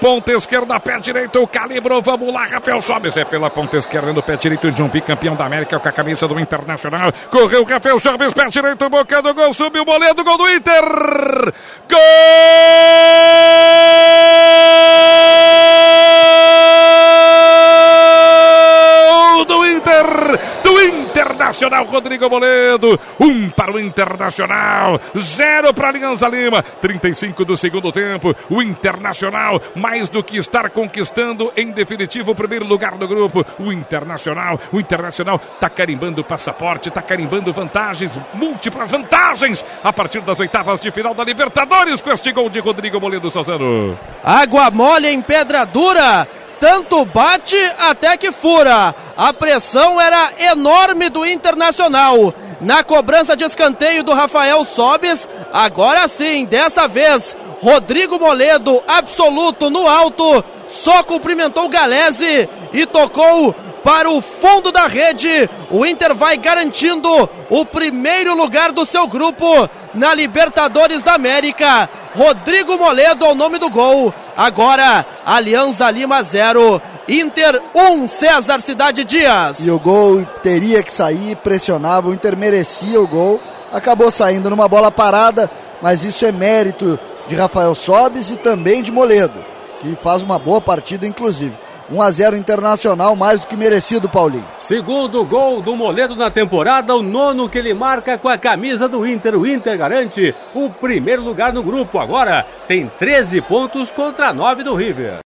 Ponta esquerda, pé direito, calibrou. Vamos lá, Rafael Sobes. É pela ponta esquerda no pé direito de um bicampeão da América com a camisa do Internacional. Correu Rafael Sobes, pé direito, boca do gol, subiu o boleto, gol do Inter. Gol! Internacional, Rodrigo Moledo, um para o Internacional, zero para a Alianza Lima, 35 do segundo tempo, o Internacional, mais do que estar conquistando, em definitivo, o primeiro lugar do grupo, o Internacional, o Internacional está carimbando o passaporte, está carimbando vantagens, múltiplas vantagens, a partir das oitavas de final da Libertadores, com este gol de Rodrigo Moledo Sozano. Água mole em pedra dura, tanto bate até que fura. A pressão era enorme do Internacional. Na cobrança de escanteio do Rafael Sobes, agora sim, dessa vez, Rodrigo Moledo, absoluto no alto, só cumprimentou o Galese e tocou para o fundo da rede. O Inter vai garantindo o primeiro lugar do seu grupo na Libertadores da América. Rodrigo Moledo ao nome do gol. Agora, Alianza Lima 0, Inter 1, César Cidade Dias. E o gol teria que sair, pressionava, o Inter merecia o gol. Acabou saindo numa bola parada, mas isso é mérito de Rafael Sobes e também de Moledo, que faz uma boa partida, inclusive. 1 a 0 Internacional, mais do que merecido, Paulinho. Segundo gol do Moledo na temporada, o nono que ele marca com a camisa do Inter. O Inter garante o primeiro lugar no grupo. Agora tem 13 pontos contra 9 do River.